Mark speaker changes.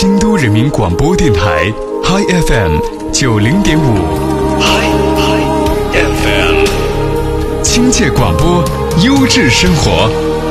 Speaker 1: 京都人民广播电台 hi fm 九零点五。Hi hi fm 亲切广播优质生活。